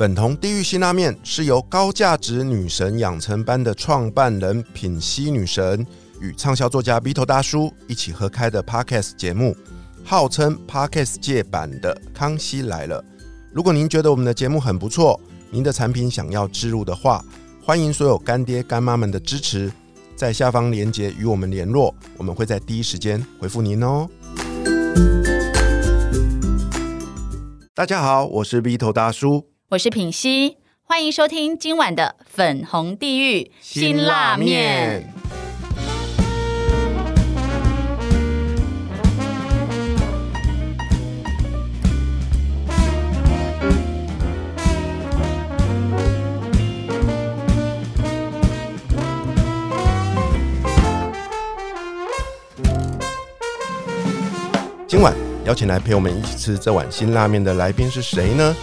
粉红地狱辛拉面是由高价值女神养成班的创办人品西女神与畅销作家 B 头大叔一起合开的 Podcast 节目，号称 Podcast 界版的《康熙来了》。如果您觉得我们的节目很不错，您的产品想要植入的话，欢迎所有干爹干妈们的支持，在下方链接与我们联络，我们会在第一时间回复您哦。大家好，我是 B 头大叔。我是品熙，欢迎收听今晚的粉红地狱辛辣面。今晚邀请来陪我们一起吃这碗辛拉面的来宾是谁呢？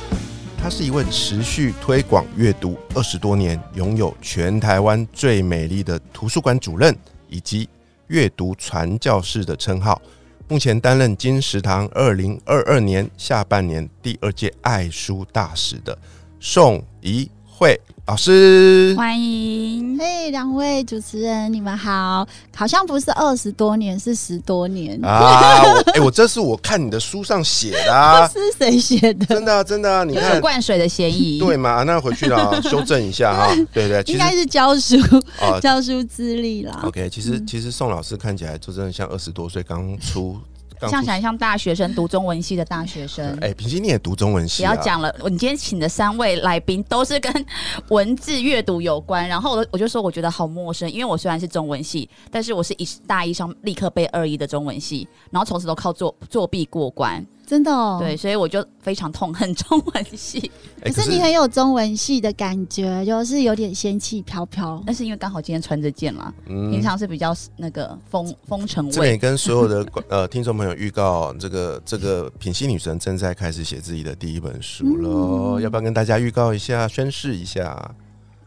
他是一位持续推广阅读二十多年，拥有全台湾最美丽的图书馆主任以及阅读传教士的称号。目前担任金石堂二零二二年下半年第二届爱书大使的宋怡慧。老师，欢迎！嘿，两位主持人，你们好。好像不是二十多年，是十多年啊！哎，我这是我看你的书上写的，啊是谁写的？真的啊，真的啊！你看灌水的嫌疑，对嘛？那回去了，修正一下哈。对对，应该是教书教书资历啦。OK，其实其实宋老师看起来就真的像二十多岁刚出。像起来像大学生读中文系的大学生，哎，平心你也读中文系。不要讲了，我你今天请的三位来宾都是跟文字阅读有关，然后我我就说我觉得好陌生，因为我虽然是中文系，但是我是一大一上立刻背二一的中文系，然后从此都靠作作弊过关。真的哦，对，所以我就非常痛恨 中文系。可是你很有中文系的感觉，就是有点仙气飘飘。那是因为刚好今天穿着剑了，平常是比较那个风风尘味。这边跟所有的呃听众朋友预告，这个这个品系女神正在开始写自己的第一本书了，要不要跟大家预告一下，宣誓一下？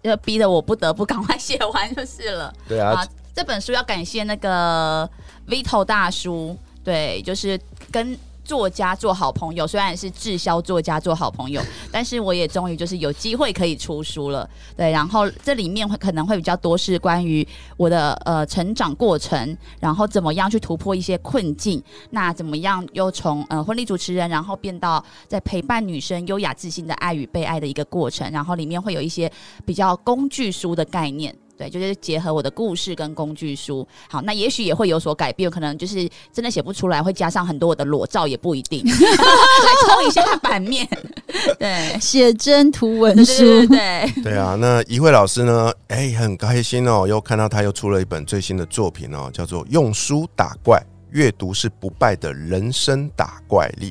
要逼得我不得不赶快写完就是了。对啊，这本书要感谢那个 Vito 大叔，对，就是跟。作家做好朋友，虽然是滞销作家做好朋友，但是我也终于就是有机会可以出书了。对，然后这里面可能会比较多是关于我的呃成长过程，然后怎么样去突破一些困境，那怎么样又从呃婚礼主持人，然后变到在陪伴女生优雅自信的爱与被爱的一个过程，然后里面会有一些比较工具书的概念。对，就是结合我的故事跟工具书。好，那也许也会有所改变，可能就是真的写不出来，会加上很多我的裸照，也不一定。来抽一下版面，对，写真图文书，对对啊。那一慧老师呢？哎，很开心哦，又看到他又出了一本最新的作品哦，叫做《用书打怪：阅读是不败的人生打怪力》。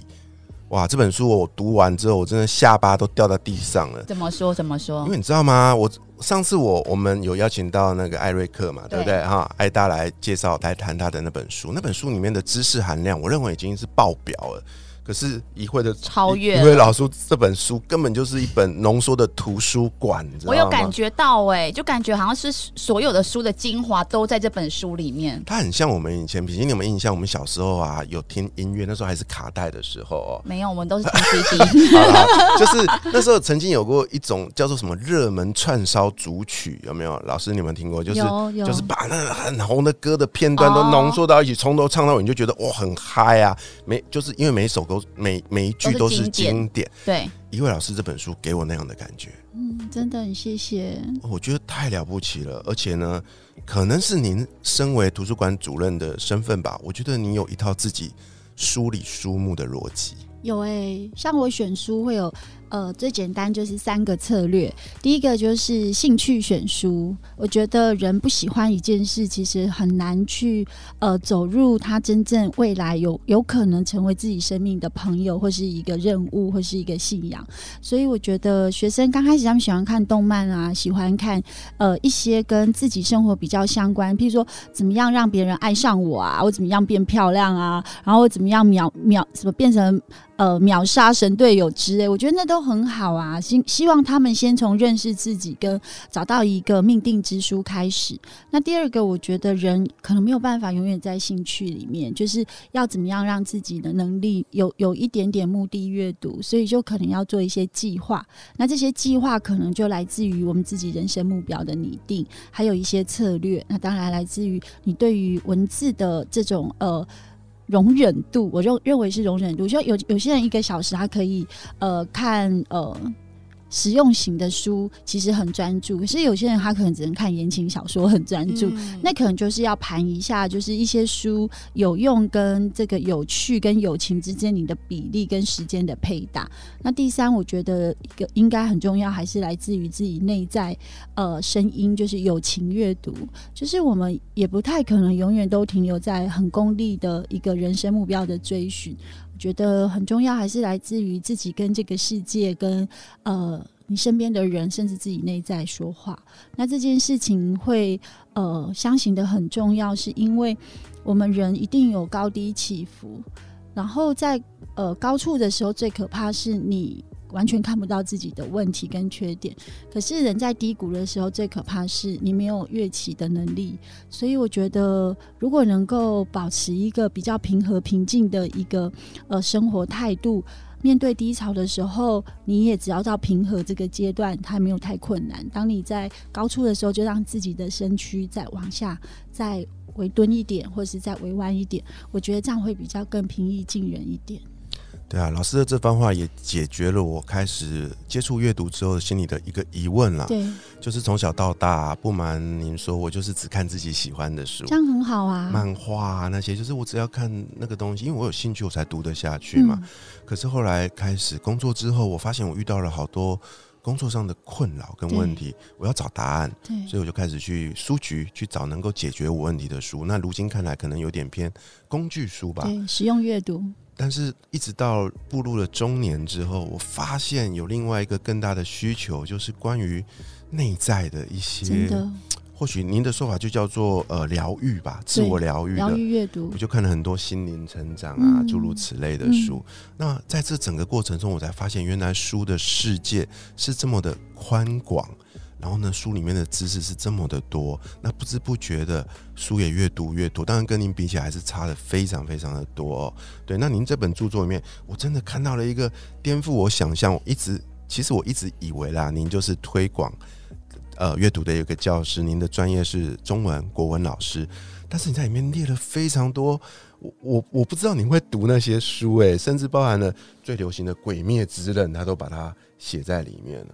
哇，这本书我读完之后，我真的下巴都掉到地上了。怎么说？怎么说？因为你知道吗？我上次我我们有邀请到那个艾瑞克嘛，对不对？哈，艾达来介绍来谈他的那本书，那本书里面的知识含量，我认为已经是爆表了。可是一会的超越，一会老叔这本书根本就是一本浓缩的图书馆，我有感觉到哎，就感觉好像是所有的书的精华都在这本书里面。它很像我们以前，比如你有没有印象？我们小时候啊，有听音乐，那时候还是卡带的时候哦。没有，我们都是听 CD。就是那时候曾经有过一种叫做什么热门串烧组曲，有没有？老师你们听过？就是就是把那个很红的歌的片段都浓缩到一起，从头唱到尾，你就觉得哇很嗨啊！没就是因为每一首歌。每每一句都是经典，对，一位老师这本书给我那样的感觉，嗯，真的很谢谢，我觉得太了不起了，而且呢，可能是您身为图书馆主任的身份吧，我觉得你有一套自己梳理书目的逻辑，有诶，像我选书会有。呃，最简单就是三个策略。第一个就是兴趣选书。我觉得人不喜欢一件事，其实很难去呃走入他真正未来有有可能成为自己生命的朋友，或是一个任务，或是一个信仰。所以我觉得学生刚开始他们喜欢看动漫啊，喜欢看呃一些跟自己生活比较相关，譬如说怎么样让别人爱上我啊，我怎么样变漂亮啊，然后我怎么样秒秒什么变成呃秒杀神队友之类。我觉得那都。很好啊。希希望他们先从认识自己跟找到一个命定之书开始。那第二个，我觉得人可能没有办法永远在兴趣里面，就是要怎么样让自己的能力有有一点点目的阅读，所以就可能要做一些计划。那这些计划可能就来自于我们自己人生目标的拟定，还有一些策略。那当然来自于你对于文字的这种呃。容忍度，我就认为是容忍度。就有有些人一个小时他可以呃看呃实用型的书，其实很专注；可是有些人他可能只能看言情小说，很专注。那可能就是要盘一下，就是一些书有用跟这个有趣跟友情之间你的比例跟时间的配搭。那第三，我觉得一个应该很重要，还是来自于自己内在呃声音，就是友情阅读。就是我们也不太可能永远都停留在很功利的一个人生目标的追寻。觉得很重要，还是来自于自己跟这个世界、跟呃你身边的人，甚至自己内在说话。那这件事情会呃相信的很重要，是因为我们人一定有高低起伏，然后在呃高处的时候，最可怕是你。完全看不到自己的问题跟缺点，可是人在低谷的时候，最可怕是你没有跃起的能力。所以我觉得，如果能够保持一个比较平和平静的一个呃生活态度，面对低潮的时候，你也只要到平和这个阶段，它没有太困难。当你在高处的时候，就让自己的身躯再往下再微蹲一点，或是再微弯一点，我觉得这样会比较更平易近人一点。对啊，老师的这番话也解决了我开始接触阅读之后心里的一个疑问了。对，就是从小到大，不瞒您说，我就是只看自己喜欢的书，这样很好啊。漫画那些，就是我只要看那个东西，因为我有兴趣，我才读得下去嘛。可是后来开始工作之后，我发现我遇到了好多工作上的困扰跟问题，我要找答案，所以我就开始去书局去找能够解决我问题的书。那如今看来，可能有点偏工具书吧，对，实用阅读。但是，一直到步入了中年之后，我发现有另外一个更大的需求，就是关于内在的一些，或许您的说法就叫做呃疗愈吧，自我疗愈疗愈阅读。我就看了很多心灵成长啊，诸如此类的书。那在这整个过程中，我才发现，原来书的世界是这么的宽广。然后呢，书里面的知识是这么的多，那不知不觉的书也越读越多。当然跟您比起来还是差的非常非常的多。哦。对，那您这本著作里面，我真的看到了一个颠覆我想象。我一直其实我一直以为啦，您就是推广呃阅读的一个教师，您的专业是中文国文老师。但是你在里面列了非常多，我我我不知道您会读那些书，诶，甚至包含了最流行的《鬼灭之刃》，他都把它写在里面了。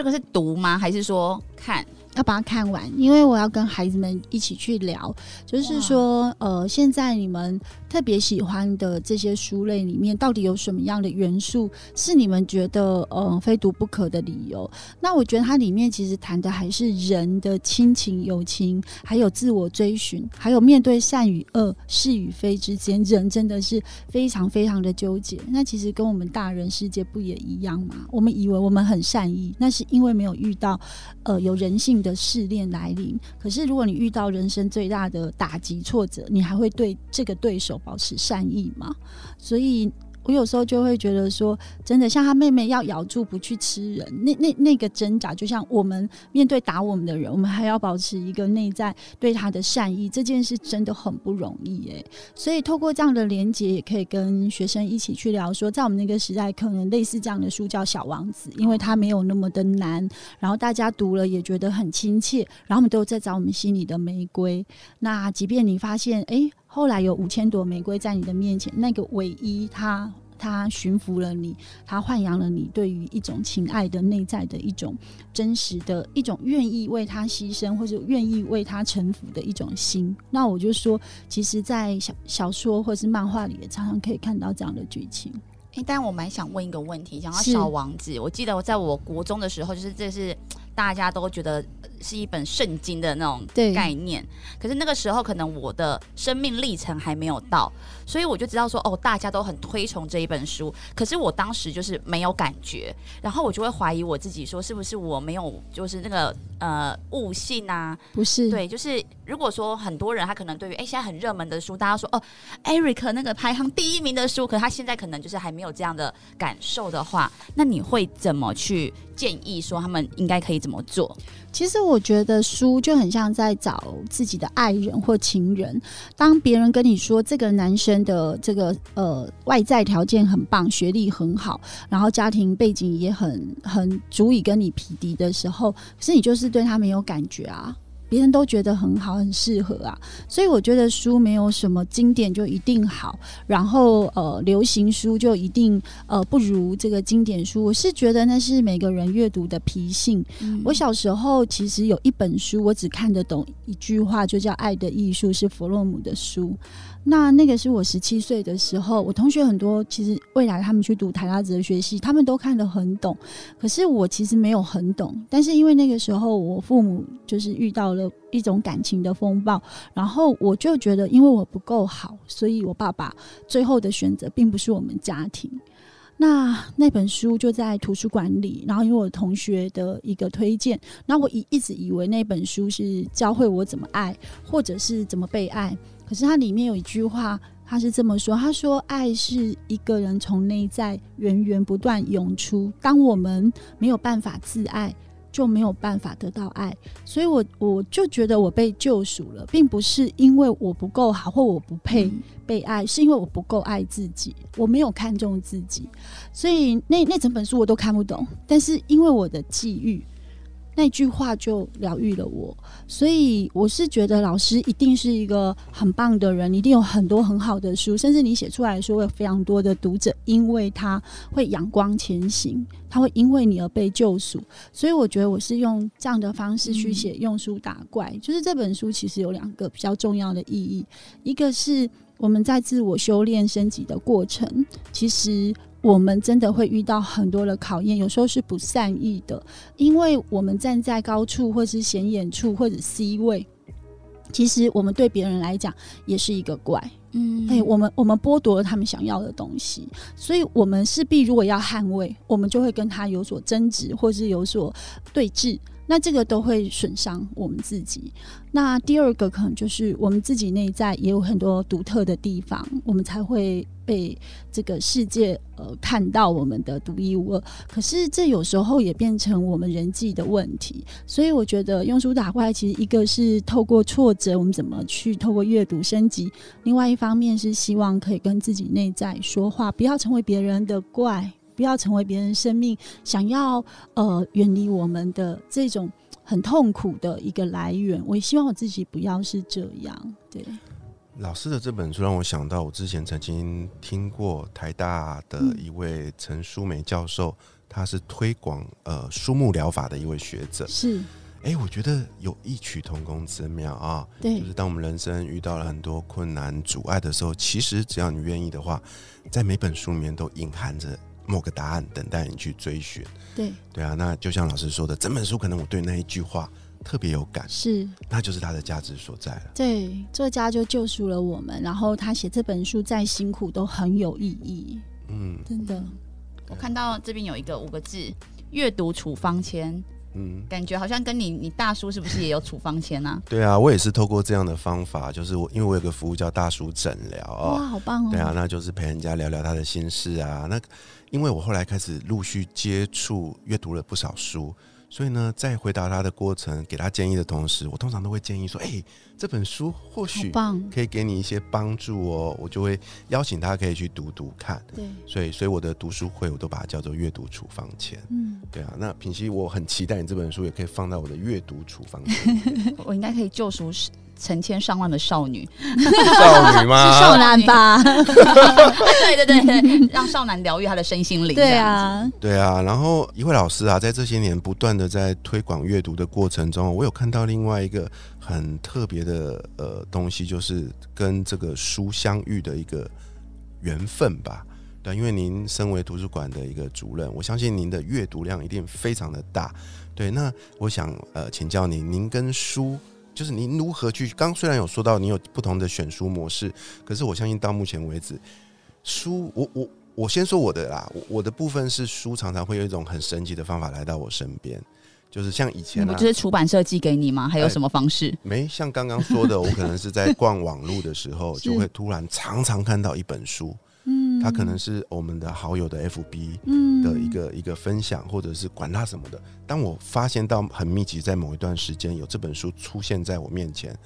这个是读吗？还是说看？要把它看完，因为我要跟孩子们一起去聊。就是说，呃，现在你们特别喜欢的这些书类里面，到底有什么样的元素是你们觉得呃非读不可的理由？那我觉得它里面其实谈的还是人的亲情、友情，还有自我追寻，还有面对善与恶、是与非之间，人真的是非常非常的纠结。那其实跟我们大人世界不也一样吗？我们以为我们很善意，那是因为没有遇到呃有人性。的试炼来临，可是如果你遇到人生最大的打击挫折，你还会对这个对手保持善意吗？所以。我有时候就会觉得说，真的像他妹妹要咬住不去吃人，那那那个挣扎，就像我们面对打我们的人，我们还要保持一个内在对他的善意，这件事真的很不容易诶。所以透过这样的连接，也可以跟学生一起去聊说，在我们那个时代，可能类似这样的书叫《小王子》，因为它没有那么的难，然后大家读了也觉得很亲切，然后我们都在找我们心里的玫瑰。那即便你发现，哎。后来有五千朵玫瑰在你的面前，那个唯一他他驯服了你，他豢养了你，对于一种情爱的内在的一种真实的一种愿意为他牺牲或者愿意为他臣服的一种心。那我就说，其实，在小小说或是漫画里，也常常可以看到这样的剧情。哎，但我蛮想问一个问题，讲到小王子，我记得我在我国中的时候，就是这是大家都觉得。是一本圣经的那种概念，可是那个时候可能我的生命历程还没有到，所以我就知道说哦，大家都很推崇这一本书，可是我当时就是没有感觉，然后我就会怀疑我自己，说是不是我没有就是那个呃悟性啊？不是，对，就是如果说很多人他可能对于哎、现在很热门的书，大家说哦，Eric 那个排行第一名的书，可是他现在可能就是还没有这样的感受的话，那你会怎么去建议说他们应该可以怎么做？其实我觉得书就很像在找自己的爱人或情人。当别人跟你说这个男生的这个呃外在条件很棒，学历很好，然后家庭背景也很很足以跟你匹敌的时候，可是你就是对他没有感觉啊。别人都觉得很好，很适合啊，所以我觉得书没有什么经典就一定好，然后呃，流行书就一定呃不如这个经典书。我是觉得那是每个人阅读的脾性。我小时候其实有一本书，我只看得懂一句话，就叫《爱的艺术》，是弗洛姆的书。那那个是我十七岁的时候，我同学很多，其实未来他们去读台大哲学系，他们都看得很懂，可是我其实没有很懂。但是因为那个时候我父母就是遇到了一种感情的风暴，然后我就觉得因为我不够好，所以我爸爸最后的选择并不是我们家庭。那那本书就在图书馆里，然后因为我同学的一个推荐，然后我一一直以为那本书是教会我怎么爱，或者是怎么被爱。可是它里面有一句话，他是这么说：“他说，爱是一个人从内在源源不断涌出。当我们没有办法自爱，就没有办法得到爱。所以我我就觉得我被救赎了，并不是因为我不够好或我不配被爱，是因为我不够爱自己，我没有看重自己。所以那那整本书我都看不懂，但是因为我的际遇。”那句话就疗愈了我，所以我是觉得老师一定是一个很棒的人，一定有很多很好的书，甚至你写出来的书会有非常多的读者，因为他会阳光前行，他会因为你而被救赎。所以我觉得我是用这样的方式去写，用书打怪。就是这本书其实有两个比较重要的意义，一个是我们在自我修炼升级的过程，其实。我们真的会遇到很多的考验，有时候是不善意的，因为我们站在高处，或是显眼处，或者 C 位，其实我们对别人来讲也是一个怪。嗯，哎，我们我们剥夺了他们想要的东西，所以我们势必如果要捍卫，我们就会跟他有所争执，或是有所对峙。那这个都会损伤我们自己。那第二个可能就是我们自己内在也有很多独特的地方，我们才会被这个世界呃看到我们的独一无二。可是这有时候也变成我们人际的问题。所以我觉得用书打怪，其实一个是透过挫折，我们怎么去透过阅读升级；另外一方面是希望可以跟自己内在说话，不要成为别人的怪。不要成为别人生命想要呃远离我们的这种很痛苦的一个来源。我也希望我自己不要是这样。对，老师的这本书让我想到，我之前曾经听过台大的一位陈淑梅教授，他是推广呃书目疗法的一位学者。是，哎，我觉得有异曲同工之妙啊。对，就是当我们人生遇到了很多困难阻碍的时候，其实只要你愿意的话，在每本书里面都隐含着。某个答案等待你去追寻，对对啊，那就像老师说的，整本书可能我对那一句话特别有感，是，那就是它的价值所在了。对，作家就救赎了我们，然后他写这本书再辛苦都很有意义。嗯，真的。我看到这边有一个五个字：阅读处方签。嗯，感觉好像跟你你大叔是不是也有处方签啊？对啊，我也是透过这样的方法，就是我因为我有个服务叫大叔诊疗哦，哇，好棒哦！对啊，那就是陪人家聊聊他的心事啊。那因为我后来开始陆续接触阅读了不少书。所以呢，在回答他的过程，给他建议的同时，我通常都会建议说：“哎，这本书或许可以给你一些帮助哦。”我就会邀请他可以去读读看。对，所以，所以我的读书会我都把它叫做阅读处方签。嗯，对啊。那品熙，我很期待你这本书也可以放到我的阅读处方签。我应该可以救赎成千上万的少女，少女吗？是少男吧？对对对，让少男疗愈他的身心灵。对啊，对啊。然后一位老师啊，在这些年不断的在推广阅读的过程中，我有看到另外一个很特别的呃东西，就是跟这个书相遇的一个缘分吧。对，因为您身为图书馆的一个主任，我相信您的阅读量一定非常的大。对，那我想呃请教您，您跟书。就是您如何去？刚虽然有说到你有不同的选书模式，可是我相信到目前为止，书我我我先说我的啦，我的部分是书常常会有一种很神奇的方法来到我身边，就是像以前啊，不就是出版社寄给你吗？还有什么方式？没像刚刚说的，我可能是在逛网络的时候，就会突然常常看到一本书，嗯他可能是我们的好友的 FB 嗯的一个一个分享，或者是管他什么的。当我发现到很密集，在某一段时间有这本书出现在我面前，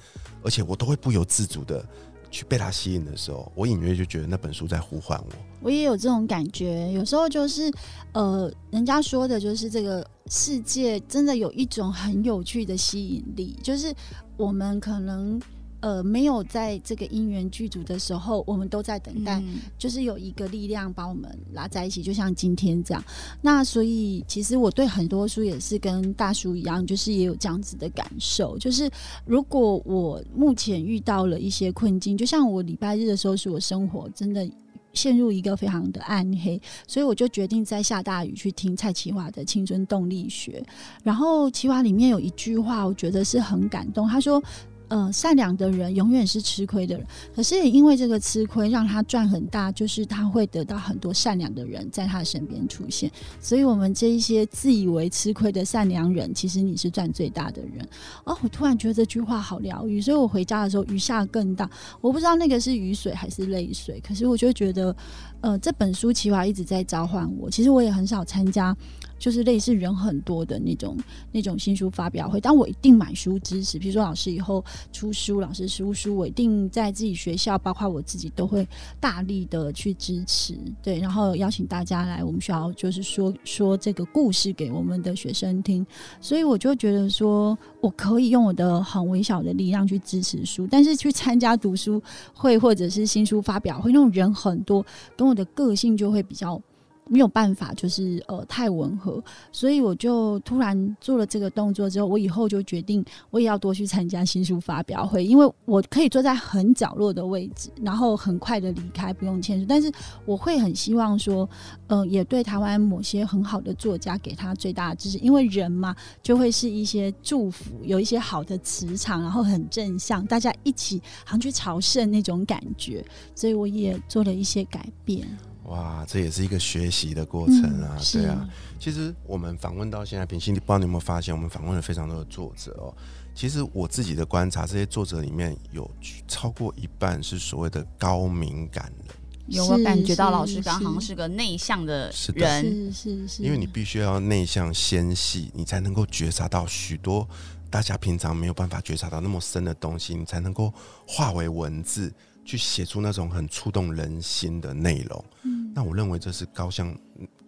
而且我都会不由自主的去被它吸引的时候，我隐约就觉得那本书在呼唤我。我也有这种感觉，有时候就是呃，人家说的就是这个世界真的有一种很有趣的吸引力，就是我们可能呃没有在这个因缘具足的时候，我们都在等待，嗯就是有一个力量把我们拉在一起，就像今天这样。那所以其实我对很多书也是跟大叔一样，就是也有这样子的感受。就是如果我目前遇到了一些困境，就像我礼拜日的时候，是我生活真的。陷入一个非常的暗黑，所以我就决定在下大雨去听蔡奇华的《青春动力学》。然后奇华里面有一句话，我觉得是很感动。他说：“呃，善良的人永远是吃亏的人，可是也因为这个吃亏，让他赚很大，就是他会得到很多善良的人在他身边出现。所以，我们这一些自以为吃亏的善良人，其实你是赚最大的人。哦，我突然觉得这句话好疗愈，所以我回家的时候雨下更大，我不知道那个是雨水还是泪水，可是我就觉得，呃，这本书其实还一直在召唤我。其实我也很少参加。就是类似人很多的那种那种新书发表会，但我一定买书支持。比如说老师以后出书，老师出书，我一定在自己学校，包括我自己都会大力的去支持。对，然后邀请大家来我们学校，就是说说这个故事给我们的学生听。所以我就觉得说，我可以用我的很微小的力量去支持书，但是去参加读书会或者是新书发表会，那种人很多，跟我的个性就会比较。没有办法，就是呃太吻合，所以我就突然做了这个动作之后，我以后就决定我也要多去参加新书发表会，因为我可以坐在很角落的位置，然后很快的离开，不用签书。但是我会很希望说，呃，也对台湾某些很好的作家给他最大的支持，因为人嘛，就会是一些祝福，有一些好的磁场，然后很正向，大家一起好像去朝圣那种感觉，所以我也做了一些改变。哇，这也是一个学习的过程啊，嗯对啊。其实我们访问到现在，平心，你不知道你有没有发现，我们访问了非常多的作者哦。其实我自己的观察，这些作者里面有超过一半是所谓的高敏感人，有我是感觉到老师刚是。好像是个内向的人，是是是，因为你必须要内向纤细，你才能够觉察到许多大家平常没有办法觉察到那么深的东西，你才能够化为文字，去写出那种很触动人心的内容。嗯那我认为这是高向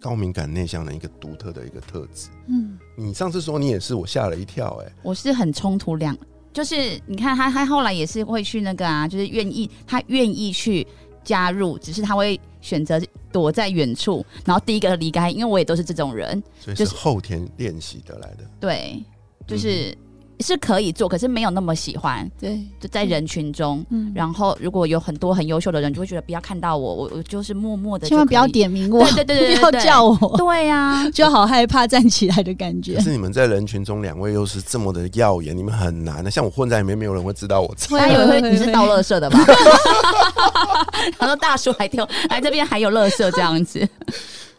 高敏感内向人一个独特的一个特质。嗯你上次说你也是，我吓了一跳、哎，我是很冲突两，就是你看他他后来也是会去那个啊，就是愿意他愿意去加入，只是他会选择躲在远处，然后第一个离开，因为我也都是这种人，所以是是后天练习得来的。对，就是、是可以做，可是没有那么喜欢，对，就在人群中。嗯，然后，如果有很多很优秀的人，就会觉得不要看到我，我我就是默默的，千万不要。点名我，对对对对对不要叫我，对呀、就好害怕站起来的感觉可。是你们在人群中，两位又是这么的耀眼，你们很难的。像我混在里面，没有人会知道我在。他以为你是倒垃圾的吧？然后大叔还丢，来这边还有垃圾这样子。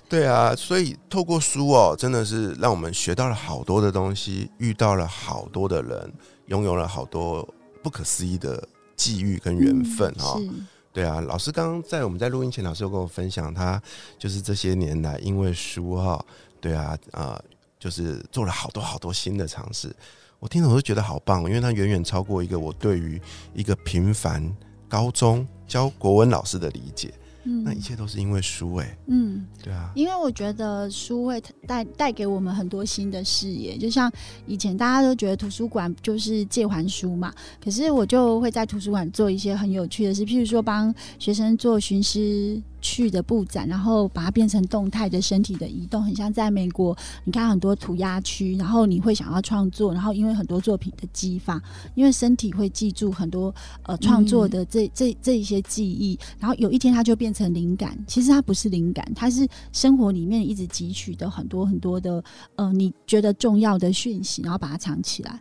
对啊，所以透过书哦，真的是让我们学到了好多的东西，遇到了好多的人，拥有了好多不可思议的际遇跟缘分哈、对啊，老师刚刚在我们在录音前，老师有跟我分享，他就是这些年来因为书哈、对啊，呃，就是做了好多好多新的尝试。我听了我都觉得好棒，因为他远远超过一个我对于一个平凡高中教国文老师的理解。嗯。那一切都是因为书哎、嗯，对啊，因为我觉得书会带带给我们很多新的视野，就像以前大家都觉得图书馆就是借还书嘛，可是我就会在图书馆做一些很有趣的事，譬如说帮学生做寻师去的布展，然后把它变成动态的身体的移动，很像在美国，你看很多涂鸦区，然后你会想要创作，然后因为很多作品的激发，因为身体会记住很多呃创作的这、这这一些记忆，然后有一天它就变成灵感。其实它不是灵感，它是生活里面一直汲取的很多很多的呃你觉得重要的讯息，然后把它藏起来。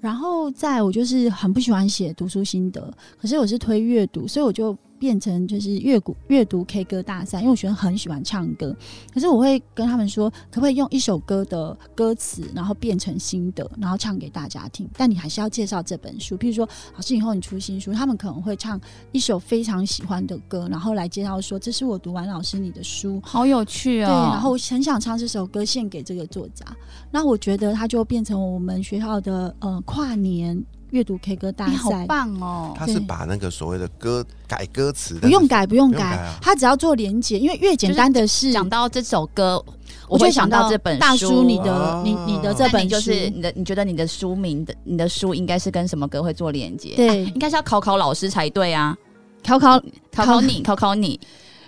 然后在我就是很不喜欢写读书心得，可是我是推阅读，所以我就变成就是阅读阅读 K 歌大赛，因为我学生很喜欢唱歌，可是我会跟他们说，可不可以用一首歌的歌词，然后变成心得，然后唱给大家听？但你还是要介绍这本书，譬如说老师以后你出新书，他们可能会唱一首非常喜欢的歌，然后来介绍说这是我读完老师你的书，好有趣哦。对，然后我很想唱这首歌献给这个作家，那我觉得它就变成我们学校的呃跨年。阅读 K 歌大你好，棒哦！他是把那个所谓的歌改歌词，不用改，不用改不用改啊，他只要做连接，因为越简单的是讲到这首歌，我会想到这本大叔你的哦你你的这那你就是你的，你觉得你的书名的，你的书应该是跟什么歌会做连接？对。应该是要考考老师才对啊，考考考考你，考考你，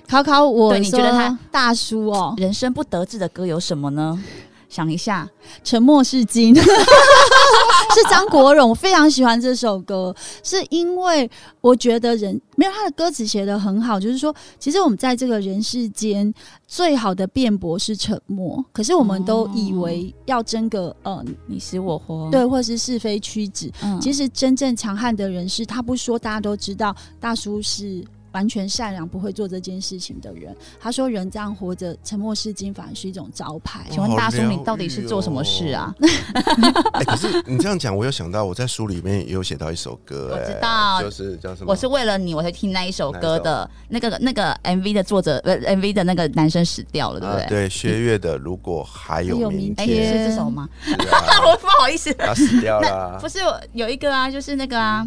考考我，对你觉得他大叔哦，人生不得志的歌有什么呢？想一下，沉默是金，是张国荣，我非常喜欢这首歌，是因为我觉得人没有他的歌词写的很好，就是说，其实我们在这个人世间最好的辩驳是沉默，可是我们都以为要争个呃你死我活，，对，或是是非曲直，嗯。其实真正强悍的人是他不说，大家都知道大叔是完全善良，不会做这件事情的人。他说人这样活着，沉默是金，反而是一种招牌。请问大叔，你到底是做什么事啊？哎、可是你这样讲，我有想到我在书里面也有写到一首歌、我哎知道就是叫什么？我是为了你，我才听那一首歌的。那个那个 MV 的作者，呃，MV 的那个男生死掉了，对不啊，对？对，薛岳的《如果还有明天天》是这首吗？啊，我不好意思，他死掉 了啊不是有一个啊，就是那个啊，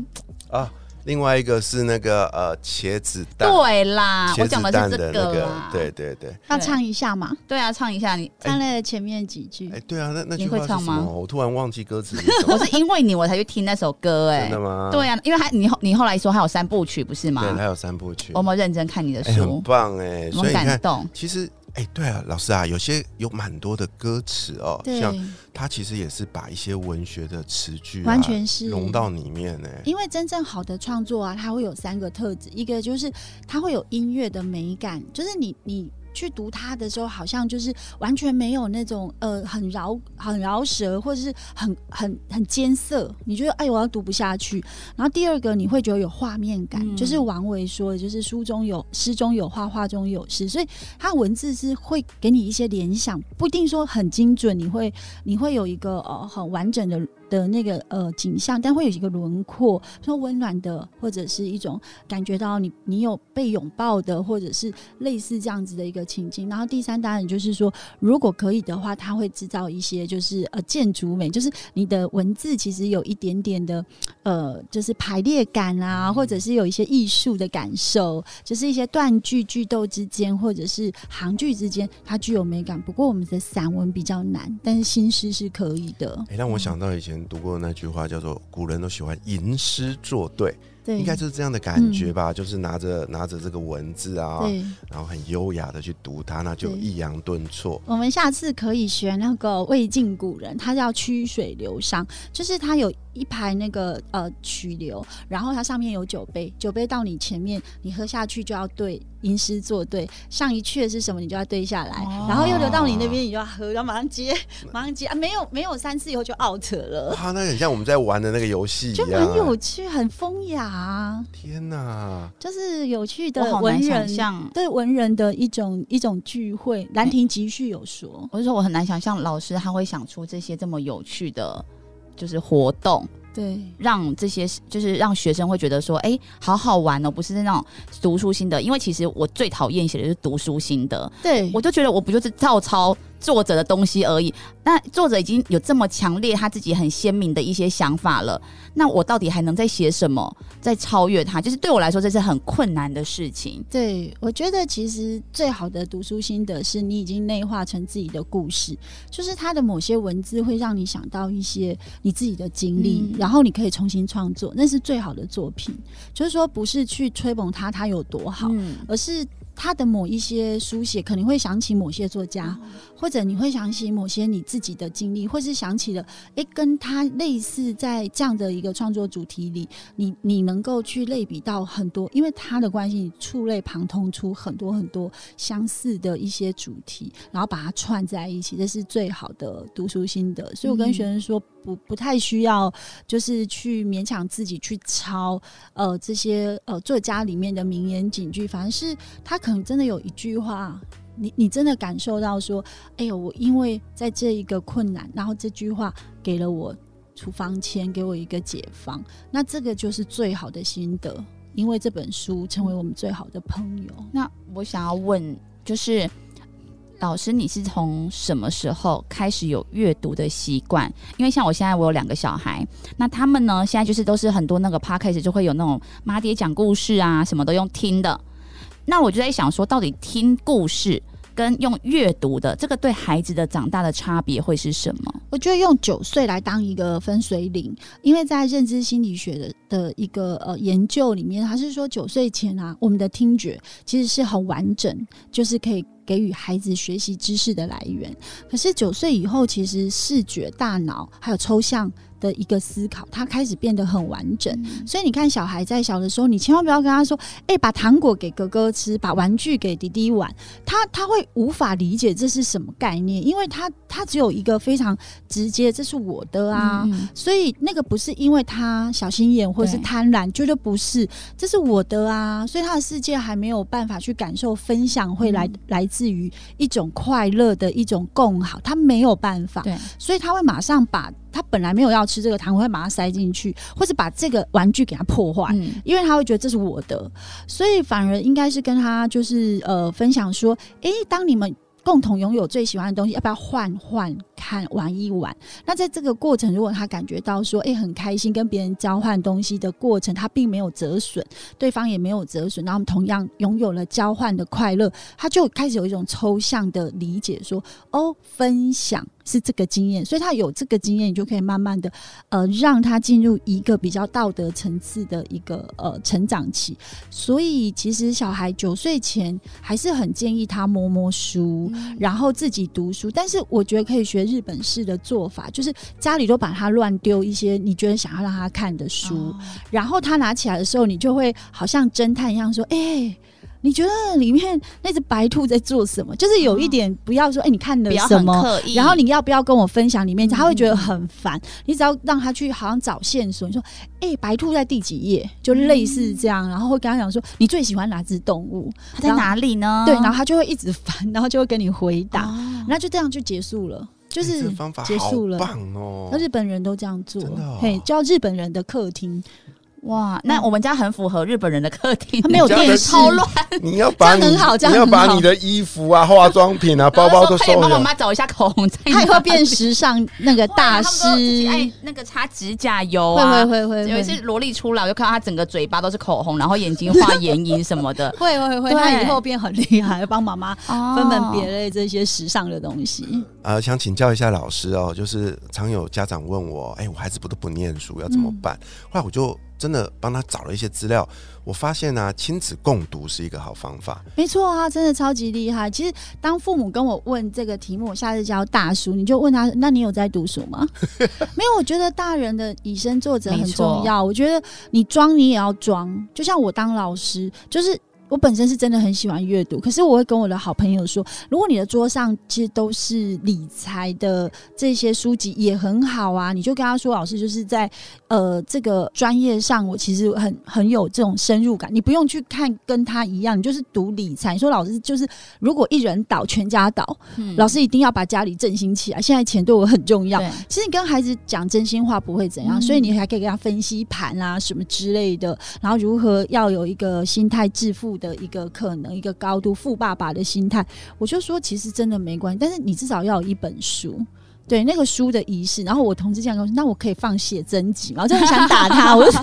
啊。另外一个是那个呃茄子蛋，对啦，茄子我讲的蛋是这的那个啦，，对对对。要唱一下嘛？对啊，唱一下你。唱了前面几句哎、，对啊，那那你句话会唱吗么？我突然忘记歌词。我是因为你我才去听那首歌，哎真的，吗？对啊，因为还你后你后来说还有三部曲不是吗对，还？有三部曲我，们认真看你的书、很书？棒哎、所以你看，感动。其实哎、对啊，老师啊，有些有蛮多的歌词哦，像他其实也是把一些文学的词句、啊、完全是融到里面呢、因为真正好的创作啊，它会有三个特质，一个就是它会有音乐的美感，就是你你。去读它的时候，好像就是完全没有那种呃很饶很饶舌，或者是很很很艰涩，你觉得哎我要读不下去。然后第二个你会觉得有画面感，嗯就是王维说的，就是书中有诗中有画，画中有诗，所以它文字是会给你一些联想，不一定说很精准，你会你会有一个呃很完整的的那个呃景象，但会有一个轮廓，说温暖的，或者是一种感觉到你你有被拥抱的，或者是类似这样子的一个情境。然后第三当然就是说，如果可以的话，它会制造一些就是呃建筑美，就是你的文字其实有一点点的呃就是排列感啊，或者是有一些艺术的感受，就是一些断句句逗之间，或者是行句之间，它具有美感。不过我们的散文比较难，但是新诗是可以的。哎、让我想到以前读过那句话，叫做“古人都喜欢吟诗作对”，对，应该就是这样的感觉吧？就是拿着拿着这个文字啊，然后很优雅的去读它，那就抑扬顿挫。我们下次可以学那个魏晋古人，他叫曲水流觞，就是他有一排那个呃曲流，然后它上面有酒杯，酒杯到你前面，你喝下去就要对吟诗作对，上一阙是什么你就要对下来，哦然后又流到你那边，你就要喝，然后马上接，马上接啊，没有没有三次以后就 out 了，哇，那很像我们在玩的那个游戏一就。很有趣，很风雅啊，天哪！就是有趣的文人对文人的一种一种聚会，《兰亭集序》有说。我就说我很难想象老师他会想出这些这么有趣的，就是活动。对，让这些就是让学生会觉得说，哎、好好玩哦，不是那种读书心得。因为其实我最讨厌写的是读书心得，对，我就觉得我不就是照抄作者的东西而已。那作者已经有这么强烈他自己很鲜明的一些想法了，那我到底还能再写什么，再超越他？就是对我来说，这是很困难的事情。对，我觉得其实最好的读书心得是你已经内化成自己的故事，就是他的某些文字会让你想到一些你自己的经历，嗯然后你可以重新创作，那是最好的作品。就是说，不是去吹捧他他有多好，嗯，而是他的某一些书写，可能会想起某些作家，或者你会想起某些你自己的经历，或是想起了诶，跟他类似在这样的一个创作主题里，你你能够去类比到很多，因为他的关系，你触类旁通出很多很多相似的一些主题，然后把它串在一起，这是最好的读书心得。所以我跟嗯学生说，不不太需要，就是去勉强自己去抄呃这些呃作家里面的名言警句，反而是他可能真的有一句话，你你真的感受到说，哎呦，我因为在这一个困难，然后这句话给了我处方签，给我一个解放，那这个就是最好的心得，因为这本书成为我们最好的朋友。那我想要问，就是老师，你是从什么时候开始有阅读的习惯？因为像我现在我有两个小孩，那他们呢，现在就是都是很多那个 podcast 就会有那种妈爹讲故事啊，什么都用听的。那我就在想说，到底听故事跟用阅读的这个对孩子的长大的差别会是什么？我觉得用九岁来当一个分水岭，因为在认知心理学的的一个呃研究里面，他是说九岁前啊，我们的听觉其实是很完整，就是可以给予孩子学习知识的来源。可是九岁以后，其实视觉、大脑还有抽象的一个思考，他开始变得很完整。所以你看，小孩在小的时候，你千万不要跟他说：“哎、把糖果给哥哥吃，把玩具给弟弟玩。”他他会无法理解这是什么概念，因为他他只有一个非常直接，这是我的啊。嗯所以那个不是因为他小心眼或是贪婪，绝对不是，这是我的啊。所以他的世界还没有办法去感受分享，会来、嗯来自于一种快乐的一种共好，他没有办法。对，所以他会马上把他本来没有要吃这个糖，我会把它塞进去，或者把这个玩具给他破坏。嗯因为他会觉得这是我的，所以反而应该是跟他就是呃分享说，诶，当你们共同拥有最喜欢的东西，要不要换换看玩一玩？那在这个过程，如果他感觉到说，诶，很开心跟别人交换东西的过程，他并没有折损，对方也没有折损，然后同样拥有了交换的快乐，他就开始有一种抽象的理解说，哦，分享是这个经验，所以他有这个经验，你就可以慢慢的呃让他进入一个比较道德层次的一个呃成长期。所以其实小孩九岁前还是很建议他摸摸书，然后自己读书。但是我觉得可以学日本式的做法，就是家里都把它乱丢一些你觉得想要让他看的书，哦然后他拿起来的时候，你就会好像侦探一样说：“哎、你觉得里面那只白兔在做什么？”就是有一点不要说：“哎、你看了不要很什么？”刻意，然后你要不要跟我分享里面？嗯他会觉得很烦。你只要让他去好像找线索，你说：“哎、白兔在第几页？”就类似这样，然后会跟他讲说：“你最喜欢哪只动物它在哪里呢？对，然后他就会一直烦，然后就会跟你回答，哦那就这样就结束了，就是结束了。棒哦那！日本人都这样做哦，嘿，叫日本人的客厅，哇，那我们家很符合日本人的客厅，他没有电视，超乱，你要把你这样很好这样你要把你的衣服啊、化妆品啊、包包都快点帮我。妈找一下口红在哪里，他也会变时尚那个大师，会啊他们都自己爱那个擦指甲油会啊，会会会会。有一次萝莉出来，我就看到她整个嘴巴都是口红，然后眼睛画眼影什么的。会会会，对。他以后变很厉害，帮妈妈哦。分门别类这些时尚的东西。呃，想请教一下老师哦，就是常有家长问我，哎、我孩子不都不念书，要怎么办？后来我就真的帮他找了一些资料，我发现啊，亲子共读是一个好方法。没错啊，真的超级厉害。其实当父母跟我问这个题目，我下次教大叔，你就问他：那你有在读书吗？没有，我觉得大人的以身作则很重要。我觉得你装你也要装，就像我当老师，就是。我本身是真的很喜欢阅读，可是我会跟我的好朋友说，如果你的桌上其实都是理财的这些书籍，也很好啊。你就跟他说，老师就是在呃这个专业上，我其实很很有这种深入感。你不用去看跟他一样，你就是读理财。你说老师就是如果一人倒，全家倒，嗯老师一定要把家里振兴起来。现在钱对我很重要。其实你跟孩子讲真心话不会怎样，嗯所以你还可以跟他分析盘啊什么之类的，然后如何要有一个心态致富的一个可能，一个高度富爸爸的心态。我就说其实真的没关系，但是你至少要有一本书。对那个书的仪式，然后我同事这样跟我说，那我可以放写真集吗？我真的想打他，我就说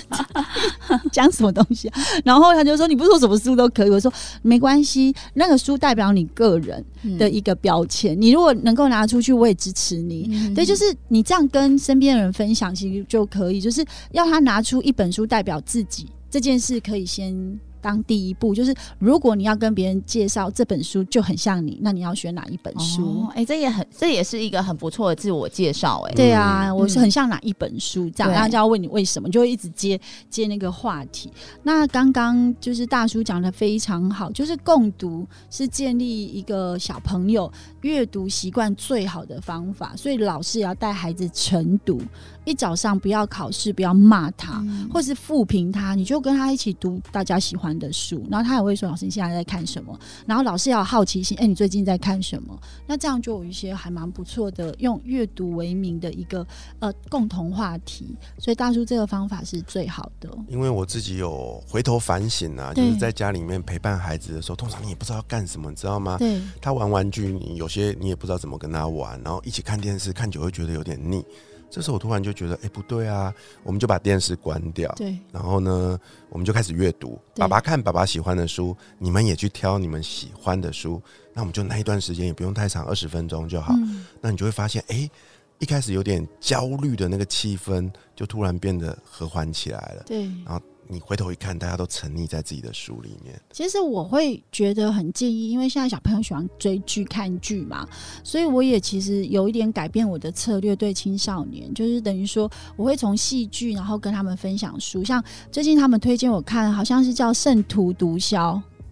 讲什么东西、啊？然后他就说，你不是说什么书都可以？我说没关系，那个书代表你个人的一个标签，你如果能够拿出去，我也支持你。嗯对，就是你这样跟身边的人分享，其实就可以，就是要他拿出一本书代表自己这件事，可以先当第一步。就是如果你要跟别人介绍这本书就很像你，那你要选哪一本书？哦，哎、这也很，这也是一个很不错的自我介绍、哎，对啊，嗯我是很像哪一本书这样，对然后就要问你为什么，就会一直接接那个话题。那刚刚就是大叔讲的非常好，就是共读是建立一个小朋友阅读习惯最好的方法，所以老师也要带孩子晨读。一早上不要考试，不要骂他，或是复评他，你就跟他一起读大家喜欢的书，然后他也会说：“老师，你现在在看什么？”然后老师要好奇心，哎，你最近在看什么？那这样就有一些还蛮不错的，用阅读为名的一个呃共同话题。所以大叔这个方法是最好的。因为我自己有回头反省啊，就是在家里面陪伴孩子的时候，通常你也不知道要干什么，你知道吗？对，他玩玩具，你有些你也不知道怎么跟他玩，然后一起看电视，看久会觉得有点腻。这时候我突然就觉得，哎，不对啊，我们就把电视关掉，对，然后呢，我们就开始阅读，爸爸看爸爸喜欢的书，你们也去挑你们喜欢的书，那我们就那一段时间也不用太长，二十分钟就好。那你就会发现，哎，一开始有点焦虑的那个气氛，就突然变得和缓起来了。对，然后。你回头一看，大家都沉溺在自己的书里面。其实我会觉得很建议，因为现在小朋友喜欢追剧、看剧嘛，所以我也其实有一点改变我的策略，对青少年，就是等于说我会从戏剧，然后跟他们分享书。像最近他们推荐我看，好像是叫《圣徒毒枭》，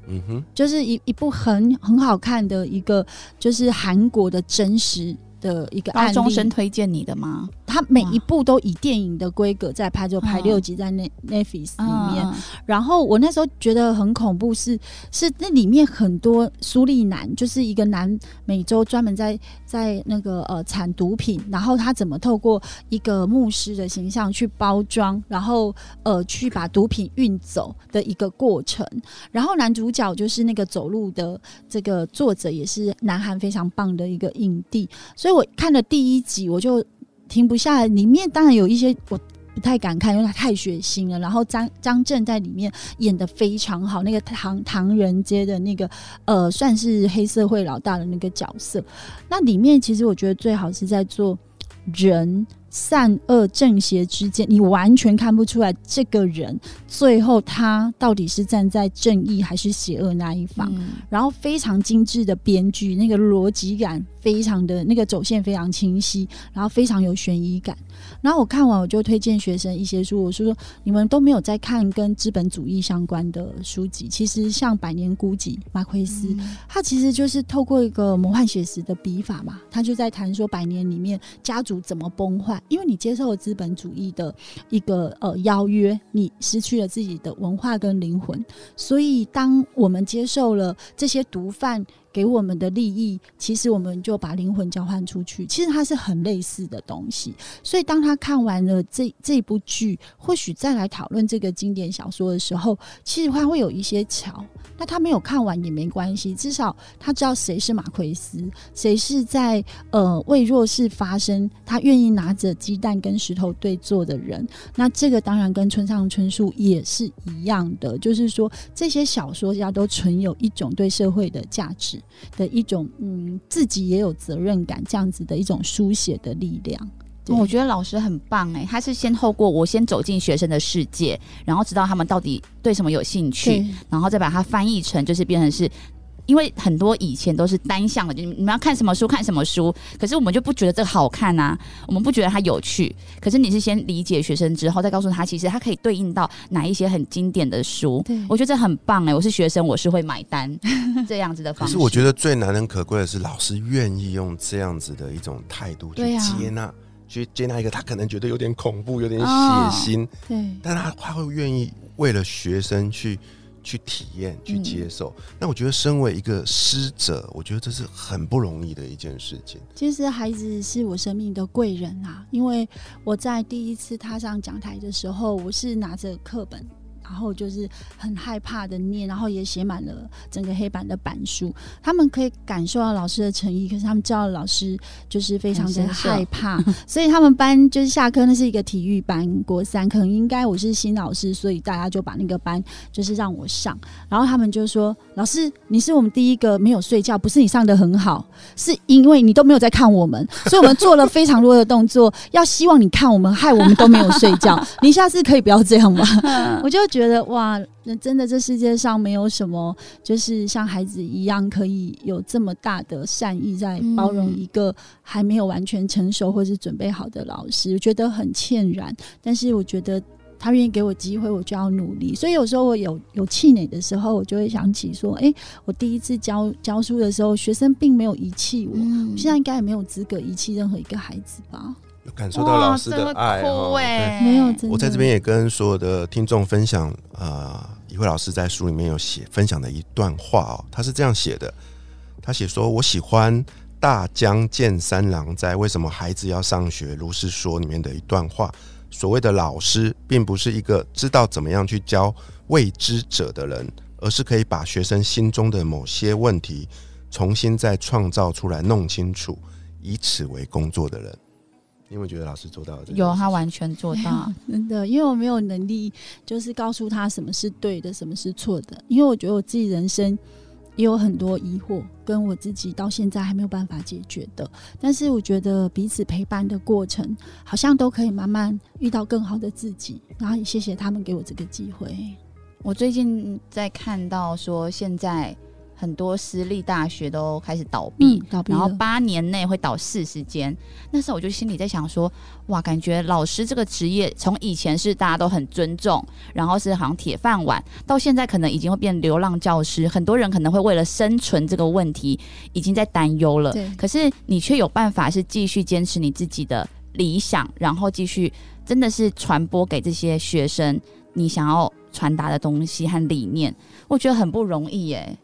嗯哼，就是一一部很很好看的一个，就是韩国的真实的一个高中生推荐你的吗？他每一部都以电影的规格在拍，就拍六集在那 Netflix 里面。然后我那时候觉得很恐怖，是是那里面很多苏利南，就是一个南美洲专门在在那个呃产毒品，然后他怎么透过一个牧师的形象去包装，然后呃去把毒品运走的一个过程。然后男主角就是那个走路的这个作者，也是南韩非常棒的一个影帝。所以我看了第一集，我就。停不下来，里面当然有一些我不太敢看，因为它太血腥了。然后张张震在里面演的非常好，那个唐唐人街的那个呃，算是黑社会老大的那个角色。那里面其实我觉得最好是在做人。善恶正邪之间，你完全看不出来这个人最后他到底是站在正义还是邪恶那一方。然后非常精致的编剧，那个逻辑感非常的那个走线非常清晰，然后非常有悬疑感。然后我看完我就推荐学生一些书，我说说你们都没有在看跟资本主义相关的书籍。其实像《百年孤寂》马奎斯，他其实就是透过一个魔幻写实的笔法嘛，他就在谈说百年里面家族怎么崩坏。因为你接受了资本主义的一个呃邀约，你失去了自己的文化跟灵魂，所以当我们接受了这些毒贩。给我们的利益，其实我们就把灵魂交换出去。其实它是很类似的东西。所以当他看完了这这部剧，或许再来讨论这个经典小说的时候，其实他会有一些巧。那他没有看完也没关系，至少他知道谁是马奎斯，谁是在呃为弱势发声，他愿意拿着鸡蛋跟石头对坐的人。那这个当然跟村上春树也是一样的，就是说这些小说家都存有一种对社会的价值。的一种嗯，自己也有责任感，这样子的一种书写的力量。我觉得老师很棒哎，他是先透过我先走进学生的世界，然后知道他们到底对什么有兴趣，然后再把它翻译成就是变成是。因为很多以前都是单向的，就你们要看什么书看什么书，可是我们就不觉得这个好看啊，我们不觉得它有趣。可是你是先理解学生之后，再告诉他，其实他可以对应到哪一些很经典的书。对，我觉得这很棒哎，我是学生，我是会买单 这样子的方式。可是我觉得最难能可贵的是，老师愿意用这样子的一种态度去接纳，去接纳一个他可能觉得有点恐怖、有点血腥，对，但他他会愿意为了学生去。去体验、去接受，那我觉得身为一个师者，我觉得这是很不容易的一件事情。其实孩子是我生命的贵人啊，因为我在第一次踏上讲台的时候，我是拿着课本。然后就是很害怕的念，然后也写满了整个黑板的板书。他们可以感受到老师的诚意，可是他们知道老师就是非常的害怕，所以他们班就是下课，那是一个体育班，国三，可能应该我是新老师，所以大家就把那个班就是让我上。然后他们就说：“老师，你是我们第一个没有睡觉，不是你上的很好，是因为你都没有在看我们，所以我们做了非常多的动作，要希望你看我们，害我们都没有睡觉。你下次可以不要这样吗？” 我就觉得。哇，那真的这世界上没有什么，就是像孩子一样可以有这么大的善意在包容一个还没有完全成熟或是准备好的老师，我觉得很歉然。但是我觉得他愿意给我机会，我就要努力。所以有时候我有有气馁的时候，我就会想起说，哎、我第一次教教书的时候，学生并没有遗弃我，嗯现在应该也没有资格遗弃任何一个孩子吧？有感受到老师的爱对哎，没有，我在这边也跟所有的听众分享，呃，一慧老师在书里面有写分享的一段话哦，他是这样写的，他写说：“我喜欢大江健三郎在《为什么孩子要上学》如是说里面的一段话。所谓的老师，并不是一个知道怎么样去教未知者的人，而是可以把学生心中的某些问题重新再创造出来，弄清楚，以此为工作的人。”你有没有觉得老师做到了？有他完全做到，真的，因为我没有能力，就是告诉他什么是对的，什么是错的。因为我觉得我自己人生也有很多疑惑，跟我自己到现在还没有办法解决的。但是我觉得彼此陪伴的过程，好像都可以慢慢遇到更好的自己。然后也谢谢他们给我这个机会。我最近在看到说，现在很多私立大学都开始倒闭，嗯，倒闭。然后八年内会倒四十间。那时候我就心里在想说，哇，感觉老师这个职业从以前是大家都很尊重，然后是好像铁饭碗，到现在可能已经会变流浪教师，很多人可能会为了生存这个问题已经在担忧了。对可是你却有办法是继续坚持你自己的理想，然后继续真的是传播给这些学生你想要传达的东西和理念，我觉得很不容易耶。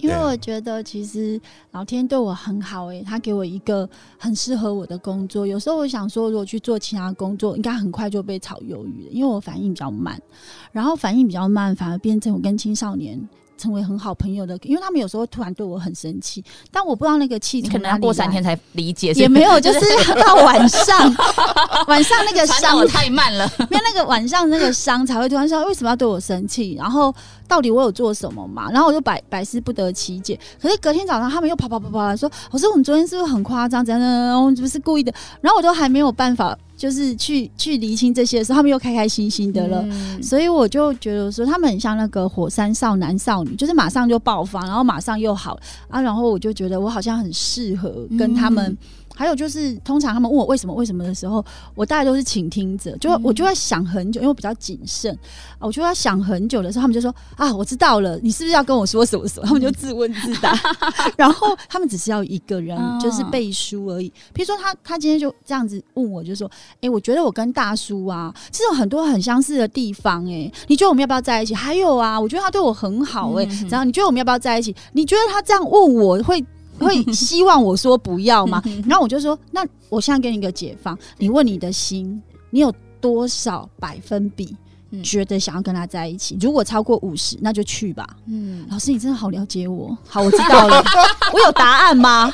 因为我觉得其实老天对我很好诶、他给我一个很适合我的工作。有时候我想说，如果去做其他工作，应该很快就被炒鱿鱼了，因为我反应比较慢，然后反应比较慢，反而变成我跟青少年。成为很好朋友的，因为他们有时候突然对我很生气，但我不知道那个气你可能要过三天才理解，也没有，就是到晚上，晚上那个伤我太慢了。因为那个晚上那个伤才会突然说为什么要对我生气，然后到底我有做什么嘛？然后我就百百思不得其解。可是隔天早上他们又跑跑跑跑来说：“老师，我们昨天是不是很夸张？怎样怎样怎样？我们不是故意的。”然后我都还没有办法，就是去去厘清这些的时候，他们又开开心心的了。嗯所以我就觉得说，他们很像那个火山少男少女，就是马上就爆发，然后马上又好啊。然后我就觉得我好像很适合跟他们。嗯还有就是，通常他们问我为什么为什么的时候，我大概都是倾听者，就嗯我就在想很久，因为我比较谨慎啊，我就要想很久的时候，他们就说啊，我知道了，你是不是要跟我说什么什么？他们就自问自答，然后他们只是要一个人嗯就是背书而已。比如说他他今天就这样子问我，就说，哎、我觉得我跟大叔啊，其实有很多很相似的地方、哎，你觉得我们要不要在一起？还有啊，我觉得他对我很好、哎、嗯然后你觉得我们要不要在一起？你觉得他这样问我会？会希望我说不要吗？然后我就说，那我现在给你一个解放，你问你的心，你有多少百分比嗯觉得想要跟他在一起？如果超过五十，那就去吧。嗯，老师，你真的好了解我。好，我知道了。我有答案吗？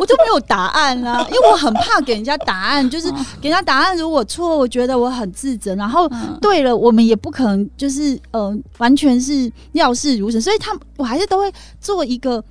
我就没有答案啊，因为我很怕给人家答案，就是给人家答案，如果错，我觉得我很自责。然后嗯对了，我们也不可能就是呃，完全是料事如神，所以他们我还是都会做一个。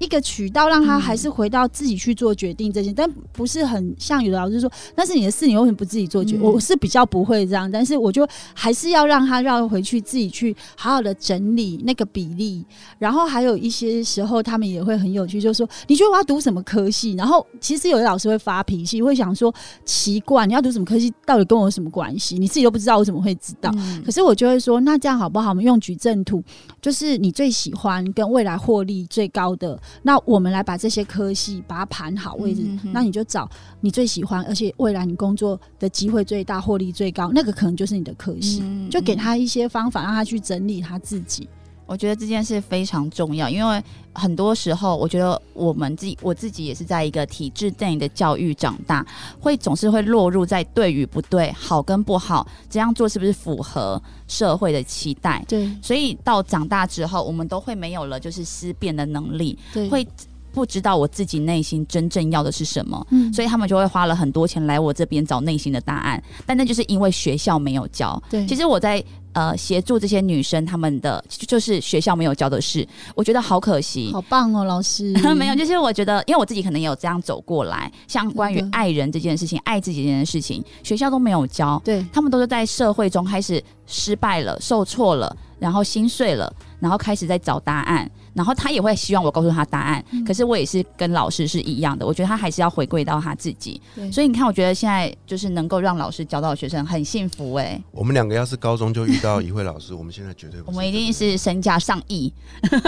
一个渠道让他嗯还是回到自己去做决定这些，但不是很像有的老师说那是你的事，你为什么不自己做决？嗯我是比较不会这样，但是我就还是要让他绕回去自己去好好的整理那个比例，然后还有一些时候他们也会很有趣，就是说你觉得我要读什么科系？然后其实有的老师会发脾气，会想说奇怪，你要读什么科系，到底跟我有什么关系？你自己都不知道，我怎么会知道？嗯可是我就会说，那这样好不好？我们用矩阵图，就是你最喜欢跟未来获利最高的，那我们来把这些科系把它盘好位置，嗯哼哼那你就找你最喜欢，而且未来你工作的机会最大、获利最高，那个可能就是你的科系。嗯就给他一些方法，让他去整理他自己。我觉得这件事非常重要，因为很多时候，我觉得我们自己我自己也是在一个体制内的教育长大，会总是会落入在对与不对、好跟不好，这样做是不是符合社会的期待？对所以到长大之后，我们都会没有了就是思辨的能力，对，会不知道我自己内心真正要的是什么。嗯，所以他们就会花了很多钱来我这边找内心的答案，但那就是因为学校没有教。对，其实我在呃协助这些女生她们的就就是学校没有教的事，我觉得好可惜。好棒哦，老师。没有，就是我觉得，因为我自己可能也有这样走过来，像关于爱人这件事情、爱自己这件事情，学校都没有教，对，他们都是在社会中开始失败了、受挫了，然后心碎了，然后开始在找答案，然后他也会希望我告诉他答案，嗯。可是我也是跟老师是一样的，我觉得他还是要回归到他自己。所以你看，我觉得现在就是能够让老师教到的学生很幸福哎、我们两个要是高中就遇到一位老师，我们现在绝对不我们一定是身价上亿，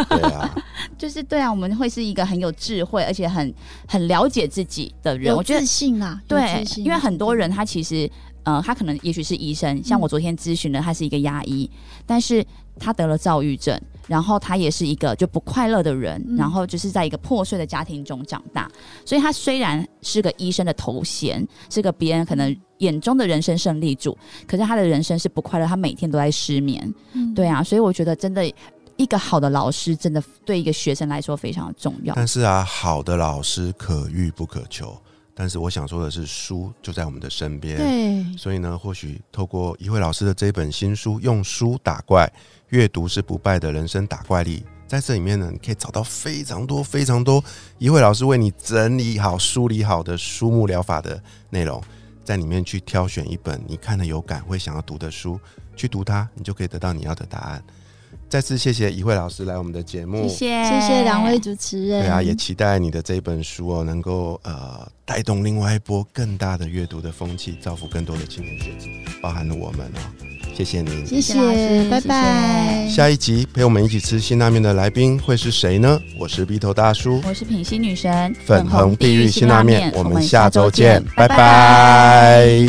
对啊，就是对啊，我们会是一个很有智慧，而且很很了解自己的人。我觉得自信啦，有对因为很多人他其实，呃，他可能也许是医生，像我昨天咨询的，他是一个牙医，但是他得了躁郁症，然后他也是一个就不快乐的人，嗯然后就是在一个破碎的家庭中长大，所以他虽然是个医生的头衔，是个别人可能眼中的人生胜利组，可是他的人生是不快乐，他每天都在失眠，嗯对啊，所以我觉得真的。一个好的老师真的对一个学生来说非常的重要。但是啊，好的老师可遇不可求。但是我想说的是，书就在我们的身边。对，所以呢，或许透过一慧老师的这本新书《用书打怪》，阅读是不败的人生打怪力，在这里面呢，你可以找到非常多、非常多一慧老师为你整理好、梳理好的书目疗法的内容，在里面去挑选一本你看了有感、会想要读的书，去读它，你就可以得到你要的答案。再次谢谢一慧老师来我们的节目，谢谢，谢谢两位主持人。对啊，也期待你的这一本书哦，能够呃带动另外一波更大的阅读的风气，造福更多的青年学子，包含了我们哦。谢谢您。谢谢拜拜。下一集陪我们一起吃辛拉面的来宾会是谁呢？我是鼻头大叔，我是品心女神，粉红地狱辛拉面，我们下周见，拜拜